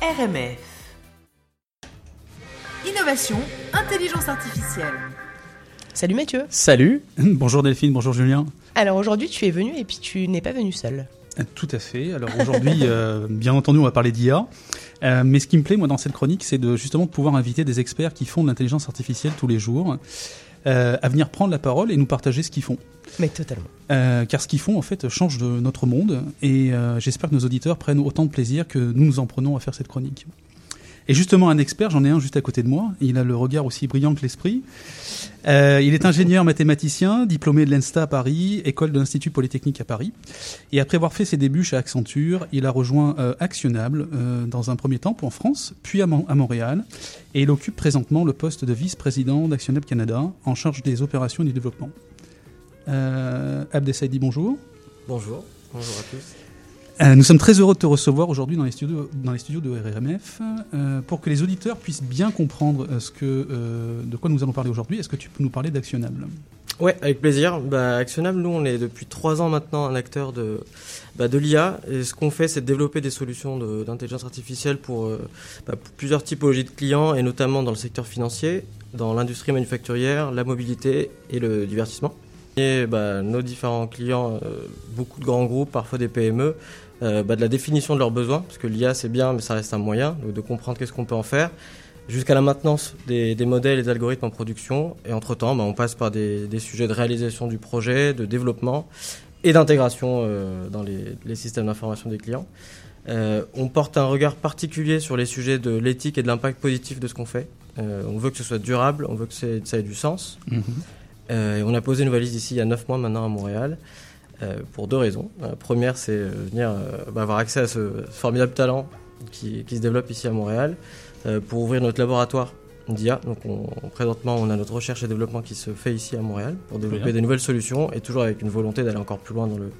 RMF. Innovation, intelligence artificielle. Salut Mathieu. Salut. Bonjour Delphine, bonjour Julien. Alors aujourd'hui tu es venu et puis tu n'es pas venu seul. Tout à fait. Alors aujourd'hui, euh, bien entendu, on va parler d'IA. Euh, mais ce qui me plaît, moi, dans cette chronique, c'est de justement de pouvoir inviter des experts qui font de l'intelligence artificielle tous les jours euh, à venir prendre la parole et nous partager ce qu'ils font. Mais totalement. Euh, car ce qu'ils font, en fait, change de notre monde. Et euh, j'espère que nos auditeurs prennent autant de plaisir que nous nous en prenons à faire cette chronique. Et justement, un expert, j'en ai un juste à côté de moi. Il a le regard aussi brillant que l'esprit. Euh, il est ingénieur mathématicien, diplômé de l'ENSTA à Paris, école de l'Institut Polytechnique à Paris. Et après avoir fait ses débuts chez Accenture, il a rejoint euh, Actionable euh, dans un premier temps en France, puis à, Mon- à Montréal. Et il occupe présentement le poste de vice-président d'Actionable Canada, en charge des opérations et du développement. Euh, Abdessaidi, bonjour. Bonjour, bonjour à tous. Euh, nous sommes très heureux de te recevoir aujourd'hui dans les studios, de RRMF euh, pour que les auditeurs puissent bien comprendre euh, de quoi nous allons parler aujourd'hui. Est-ce que tu peux nous parler d'Actionnable? Ouais, avec plaisir. Bah, Actionnable, nous, on est depuis trois ans maintenant un acteur de, bah, de l'IA. Et ce qu'on fait, c'est de développer des solutions d'intelligence artificielle bah, pour plusieurs typologies de clients, et notamment dans le secteur financier, dans l'industrie manufacturière, la mobilité et le divertissement. Bah, nos différents clients, euh, beaucoup de grands groupes, parfois des PME, euh, bah, de la définition de leurs besoins, parce que l'IA c'est bien, mais ça reste un moyen, de comprendre qu'est-ce qu'on peut en faire, jusqu'à la maintenance des, modèles et des algorithmes en production. Et entre-temps, bah, on passe par des, sujets de réalisation du projet, de développement et d'intégration euh, dans les, systèmes d'information des clients. On porte un regard particulier sur les sujets de l'éthique et de l'impact positif de ce qu'on fait. On veut que ce soit durable, on veut que ça ait du sens. Et on a posé une valise ici il y a 9 mois maintenant à Montréal euh, pour deux raisons. La première, c'est euh, venir euh, bah, avoir accès à ce formidable talent qui, qui se développe ici à Montréal euh, pour ouvrir notre laboratoire d'IA. Donc on, présentement, on a notre recherche et développement qui se fait ici à Montréal pour développer bien. des nouvelles solutions et toujours avec une volonté d'aller encore plus loin dans le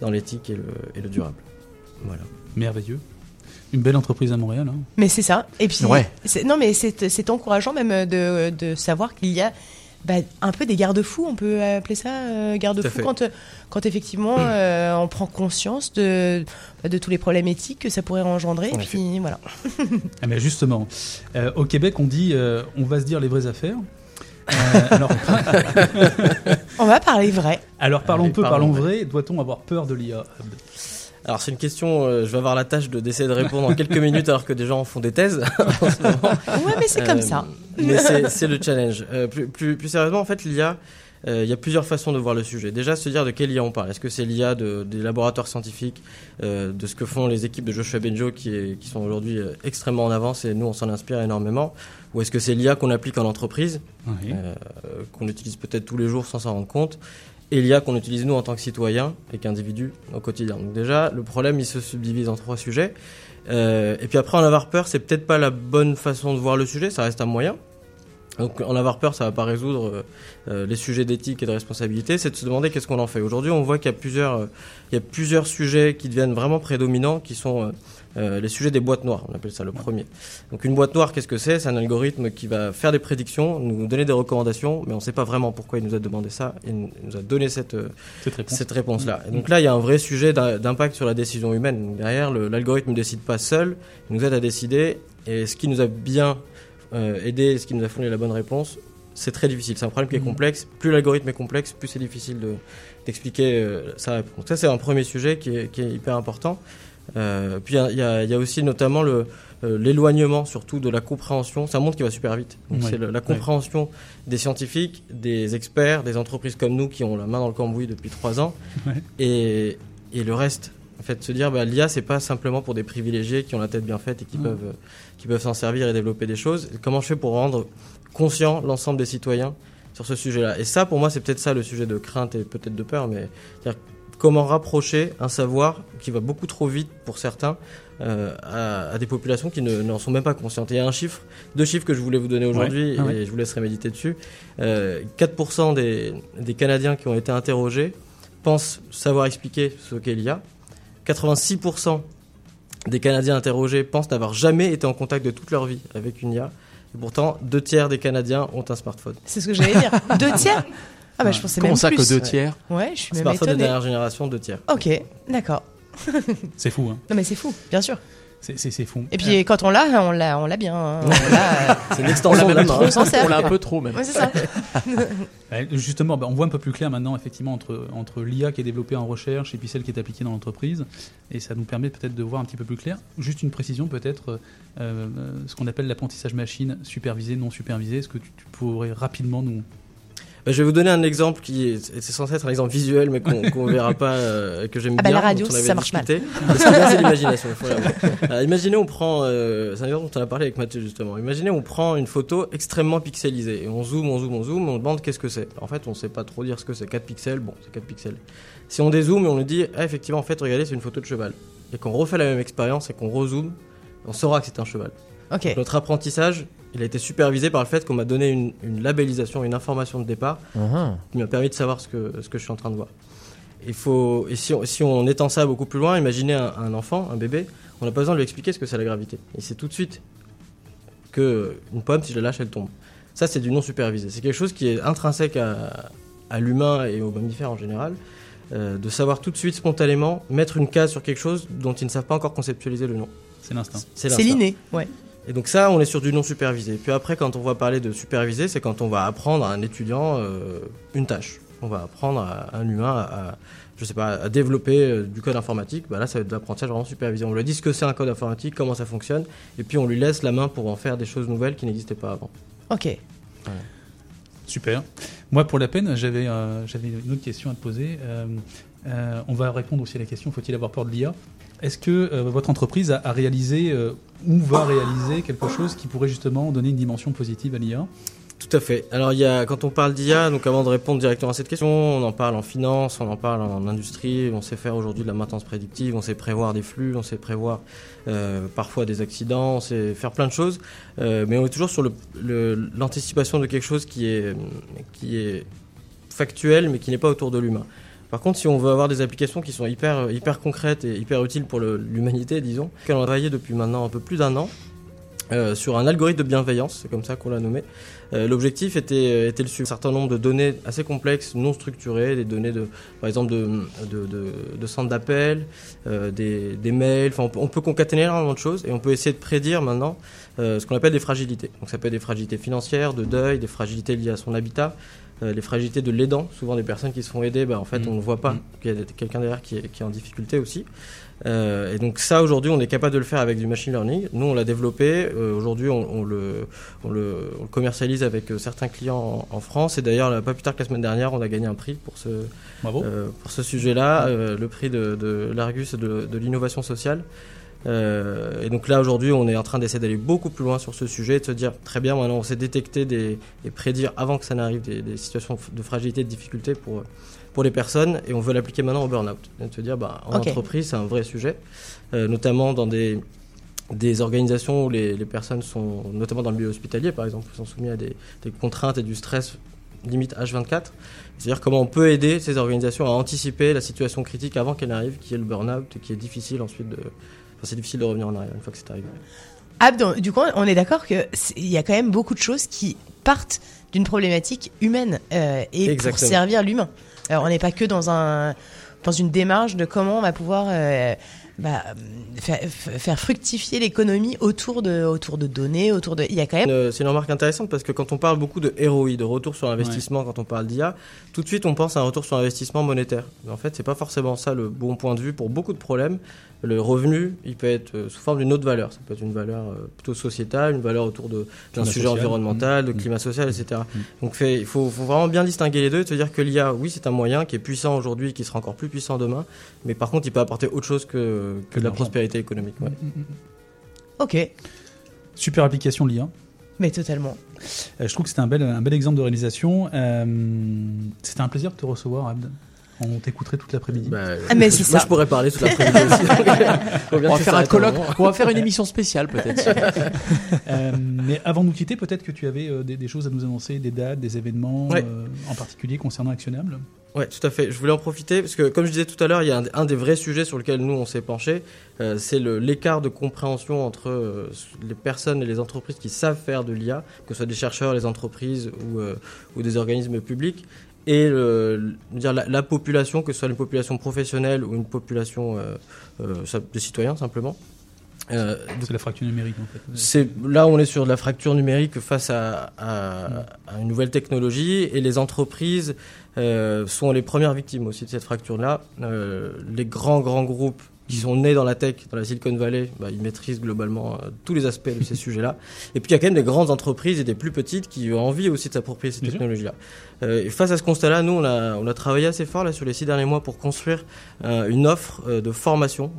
dans l'éthique et le, et le durable. Voilà. Merveilleux. Une belle entreprise à Montréal. hein. Mais c'est ça. Et puis Ouais. non mais c'est c'est encourageant même de, de savoir qu'il y a bah, un peu des garde-fous, on peut appeler ça euh, garde-fous quand, euh, quand effectivement euh, on prend conscience de, bah, de tous les problèmes éthiques que ça pourrait engendrer. Et puis voilà. Ah, mais justement, euh, au Québec, on dit euh, on va se dire les vraies affaires. Euh, alors, On va parler vrai. alors parlons Allez, peu, parlons parlons vrai. Doit-on avoir peur de l'IA Alors c'est une question, euh, je vais avoir la tâche de d'essayer de répondre en quelques minutes alors que des gens font des thèses en ce moment. Ouais mais c'est comme Euh, ça. Mais c'est c'est le challenge. Euh, plus, plus, plus sérieusement, en fait, l'IA, euh, il y a plusieurs façons de voir le sujet. Déjà, se dire de quelle IA on parle. Est-ce que c'est l'IA de, des laboratoires scientifiques, euh, de ce que font les équipes de Joshua Benjo qui, est- qui sont aujourd'hui euh, extrêmement en avance et nous, on s'en inspire énormément Ou est-ce que c'est l'IA qu'on applique en entreprise, Oui. euh, qu'on utilise peut-être tous les jours sans s'en rendre compte et l'IA qu'on utilise nous en tant que citoyens et qu'individus au quotidien. Donc déjà, le problème, il se subdivise en trois sujets. Euh, et puis après, en avoir peur, c'est peut-être pas la bonne façon de voir le sujet, ça reste un moyen. Donc en avoir peur, ça va pas résoudre euh, euh, les sujets d'éthique et de responsabilité, c'est de se demander qu'est-ce qu'on en fait. Aujourd'hui, on voit qu'il y a plusieurs, euh, il y a plusieurs sujets qui deviennent vraiment prédominants, qui sont euh, les sujets des boîtes noires. On appelle ça le premier. Donc une boîte noire, qu'est-ce que c'est? C'est un algorithme qui va faire des prédictions, nous donner des recommandations, mais on ne sait pas vraiment pourquoi il nous a demandé ça. et Il nous a donné cette euh, Cette réponse-là. Et donc là, il y a un vrai sujet d'im- d'impact sur la décision humaine. Derrière, l'algorithme ne décide pas seul, il nous aide à décider. Et ce qui nous a bien euh, aidé, ce qui nous a fourni la bonne réponse, c'est très difficile. C'est un problème qui est Mhm. complexe. Plus l'algorithme est complexe, plus c'est difficile de- d'expliquer euh, sa réponse. Ça, c'est un premier sujet qui est, qui est hyper important. Euh, puis il y a- y, y aussi notamment le, euh, l'éloignement surtout de la compréhension. C'est un monde qui va super vite. Donc Ouais. c'est le- la compréhension des scientifiques, des experts, des entreprises comme nous qui ont la main dans le cambouis depuis trois ans, Ouais. et, et le reste. En fait, se dire bah, l'IA c'est pas simplement pour des privilégiés qui ont la tête bien faite et qui peuvent euh, qui peuvent s'en servir et développer des choses. Comment je fais pour rendre conscient l'ensemble des citoyens sur ce sujet-là? Et ça, pour moi, c'est peut-être ça le sujet de crainte et peut-être de peur, mais comment rapprocher un savoir qui va beaucoup trop vite pour certains euh, à, à des populations qui ne- n'en sont même pas conscientes. Et il y a un chiffre, deux chiffres que je voulais vous donner aujourd'hui Ouais. Ah et ouais. je vous laisserai méditer dessus. Euh, 4% des, des Canadiens qui ont été interrogés pensent savoir expliquer ce qu'est l'IA. 86% des Canadiens interrogés pensent n'avoir jamais été en contact de toute leur vie avec une IA. Et pourtant, deux tiers des Canadiens ont un smartphone. C'est ce que j'allais dire. Deux tiers Ah bah je pensais Comment même ça plus. que deux tiers Ouais, je suis même Smartphone de étonnée. dernière génération, deux tiers. Ok, d'accord. C'est fou. Hein. Non mais c'est fou, bien sûr. C'est- C'est c'est fou. Et puis quand on l'a, on l'a, on l'a bien. hein. On l'a, euh, C'est une extension de la main. on s'en sert. On l'a un peu trop même. Ouais, c'est ça. Ouais, justement, bah, on voit un peu plus clair maintenant, effectivement, entre, entre l'IA qui est développée en recherche et puis celle qui est appliquée dans l'entreprise. Et ça nous permet peut-être de voir un petit peu plus clair. Juste une précision, peut-être, euh, euh, ce qu'on appelle l'apprentissage machine, supervisé, non supervisé. Est-ce que tu, tu pourrais rapidement nous. Bah, je vais vous donner un exemple qui est, c'est censé être un exemple visuel, mais qu'on qu'on verra pas, euh, que j'aime Ah bah, bien. la radio, dont on avait ça marche discuté. Là, c'est l'imagination. faut l'avoir. Imaginez, on prend, euh, c'est un exemple dont on a parlé avec Mathieu justement. Imaginez, on prend une photo extrêmement pixelisée et on zoome, on zoome, on zoome, on demande qu'est-ce que c'est. En fait, on sait pas trop dire ce que c'est. 4 pixels, bon, c'est 4 pixels. Si on dézoome et on nous dit, ah, effectivement, en fait, regardez, c'est une photo de cheval. Et qu'on refait la même expérience et qu'on rezoome, on saura que c'est un cheval. Ok. Notre apprentissage, il a été supervisé par le fait qu'on m'a donné une, une labellisation, une information de départ Mhm. qui m'a permis de savoir ce que, ce que je suis en train de voir. Il faut, et si on, si on étend ça beaucoup plus loin, imaginez un, un enfant, un bébé, on n'a pas besoin de lui expliquer ce que c'est la gravité. Il sait tout de suite que une pomme, si je la lâche, elle tombe. Ça, c'est du non supervisé. C'est quelque chose qui est intrinsèque à, à l'humain et aux mammifères en général, euh, de savoir tout de suite, spontanément, mettre une case sur quelque chose dont ils ne savent pas encore conceptualiser le nom. C'est l'instinct. C'est l'instinct. l'inné. Ouais. Et donc ça, on est sur du non supervisé. Puis après, quand on va parler de supervisé, c'est quand on va apprendre à un étudiant euh, une tâche. On va apprendre à un humain à, à- je sais pas, à développer euh, du code informatique. Bah là, ça va être de l'apprentissage vraiment supervisé. On lui dit ce que c'est un code informatique, comment ça fonctionne, et puis on lui laisse la main pour en faire des choses nouvelles qui n'existaient pas avant. Ok. Super. Moi, pour la peine, j'avais euh, j'avais une autre question à te poser. Euh, on va répondre aussi à la question faut-il avoir peur de l'IA Est-ce que euh, votre entreprise a, réalisé euh, ou va réaliser quelque chose qui pourrait justement donner une dimension positive à l'IA Tout à fait. Alors, y a, quand on parle d'IA, donc avant de répondre directement à cette question, on en parle en finance, on en parle en industrie, on sait faire aujourd'hui de la maintenance prédictive, on sait prévoir des flux, on sait prévoir parfois des accidents, on sait faire plein de choses, mais on est toujours sur l'anticipation de quelque chose qui est factuel, mais qui n'est pas autour de l'humain. Par contre, si on veut avoir des applications qui sont hyper, hyper concrètes et hyper utiles pour l'humanité, disons, qu'on a travaillé depuis maintenant un peu plus d'un an euh, sur un algorithme de bienveillance, c'est comme ça qu'on l'a nommé. Euh, L'objectif était, était le suivre. Un certain nombre de données assez complexes, non structurées, des données de, par exemple de, de, centres d'appel, euh, des, mails. Enfin, on peut, on peut concaténer énormément de choses et on peut essayer de prédire maintenant euh, ce qu'on appelle des fragilités. Donc ça peut être des fragilités financières, de deuil, des fragilités liées à son habitat, euh, les fragilités de l'aidant. Souvent des personnes qui se font aider, bah, en fait Mhm. on ne voit pas Mhm. qu'il y a quelqu'un derrière qui est, qui est en difficulté aussi. Euh, et donc ça aujourd'hui on est capable de le faire avec du machine learning. Nous on l'a développé. Euh, aujourd'hui on, on le, on, le, on le commercialise avec euh, certains clients en, en France. Et d'ailleurs pas plus tard que la semaine dernière on a gagné un prix pour ce, euh, pour ce sujet-là, euh, le prix de, de l'Argus de, de l'innovation sociale. Euh, et donc là aujourd'hui on est en train d'essayer d'aller beaucoup plus loin sur ce sujet et de se dire très bien maintenant on sait détecter des, et prédire avant que ça n'arrive des, des situations de fragilité, de difficulté pour, pour les personnes et on veut l'appliquer maintenant au burn-out. De se dire bah, en entreprise c'est un vrai sujet, euh, notamment dans des, des organisations où les, les personnes sont, notamment dans le milieu hospitalier par exemple, sont soumis à des, des contraintes et du stress limite H24. C'est-à-dire comment on peut aider ces organisations à anticiper la situation critique avant qu'elle arrive, qui est le burn-out, et qui est difficile ensuite de... Enfin, c'est difficile de revenir en arrière une fois que c'est arrivé. Ah, donc, du coup, on est d'accord que c'est- il y a quand même beaucoup de choses qui partent d'une problématique humaine euh, et pour servir l'humain. Alors, on n'est pas que dans un dans une démarche de comment on va pouvoir euh, bah, faire, faire fructifier l'économie autour de autour de données, autour de. Il y a quand même. Euh, C'est une remarque intéressante parce que quand on parle beaucoup de ROI, de retour sur investissement, quand on parle d'IA, tout de suite on pense à un retour sur investissement monétaire. Mais en fait, c'est pas forcément ça le bon point de vue pour beaucoup de problèmes. Le revenu, il peut être euh, sous forme d'une autre valeur. Ça peut être une valeur euh, plutôt sociétale, une valeur autour d'un sujet social. environnemental, de Mmh. climat social, etc. Mmh. Donc fait, il faut, faut vraiment bien distinguer les deux et se dire que l'IA, oui, c'est un moyen qui est puissant aujourd'hui, qui sera encore plus puissant demain, mais par contre, il peut apporter autre chose que, que de la prospérité économique. ouais. Ok, Super application l'IA. mais totalement. Euh, je trouve que c'était un bel, un bel exemple de réalisation. Euh, c'était un plaisir de te recevoir, Abd. On t'écouterait toute l'après-midi. Bah, Ah, mais c'est moi, je pourrais parler toute l'après-midi aussi. On va faire un colloque, on va faire une émission spéciale peut-être. Euh, mais avant de nous quitter, peut-être que tu avais euh, des, des choses à nous annoncer, des dates, des événements, Ouais. euh, en particulier concernant Actionnable? Ouais, tout à fait. Je voulais en profiter parce que, comme je disais tout à l'heure, il y a un, un des vrais sujets sur lequel nous on s'est penché, euh, c'est l'écart de compréhension entre euh, les personnes et les entreprises qui savent faire de l'IA, que ce soit des chercheurs, les entreprises ou, euh, ou des organismes publics, et le- le- dire la, la population, que ce soit une population professionnelle ou une population euh, euh, de citoyens simplement. Euh, C'est la fracture numérique en fait. c'est là on est sur de la fracture numérique face à, à- à une nouvelle technologie et les entreprises euh, sont les premières victimes aussi de cette fracture-là. Euh, les grands grands groupes qui sont nés dans la tech, dans la Silicon Valley, bah, ils maîtrisent globalement euh, tous les aspects de ces sujets-là. Et puis il y a quand même des grandes entreprises et des plus petites qui ont envie aussi de s'approprier ces technologies-là. Euh, et face à ce constat-là, nous on a, on a travaillé assez fort là sur les six derniers mois pour construire euh, une offre de formation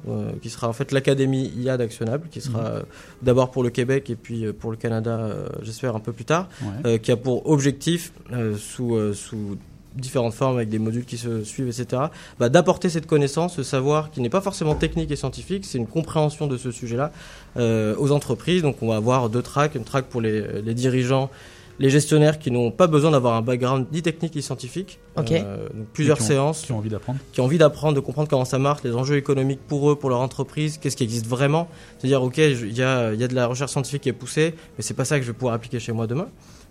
qui sera en fait l'académie IA d'Actionnable, qui sera euh, d'abord pour le Québec et puis pour le Canada, j'espère un peu plus tard, Ouais. qui a pour objectif sous sous différentes formes avec des modules qui se suivent, etc., bah, d'apporter cette connaissance, ce savoir qui n'est pas forcément technique et scientifique, c'est une compréhension de ce sujet-là euh, aux entreprises. Donc on va avoir deux tracks, une track pour les, les dirigeants, les gestionnaires qui n'ont pas besoin d'avoir un background ni technique ni scientifique. Ok. Euh, donc plusieurs qui ont- séances Qui ont envie d'apprendre. qui ont envie d'apprendre, de comprendre comment ça marche, les enjeux économiques pour eux, pour leur entreprise, qu'est-ce qui existe vraiment. C'est-à-dire, ok, il y a, il y a de la recherche scientifique qui est poussée, mais c'est pas ça que je vais pouvoir appliquer chez moi demain.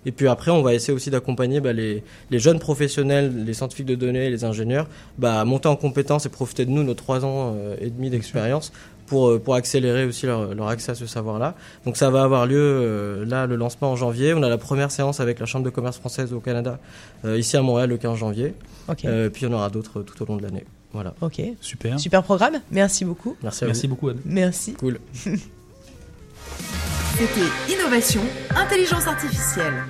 Et puis après, on va essayer aussi d'accompagner bah, les, les jeunes professionnels, les scientifiques de données, les ingénieurs, bah, à monter en compétences et profiter de nous, nos trois ans euh, et demi d'expérience, pour, euh, pour accélérer aussi leur, leur accès à ce savoir-là. Donc ça va avoir lieu euh, là, le lancement en janvier. On a la première séance avec la Chambre de commerce française au Canada, euh, ici à Montréal, le 15 janvier. Ok. Euh, puis il y en aura d'autres tout au long de l'année. Voilà. Ok. Super. Super programme. Merci beaucoup. Merci à Merci vous. beaucoup Anne. Merci. Cool. C'était Innovation, Intelligence Artificielle.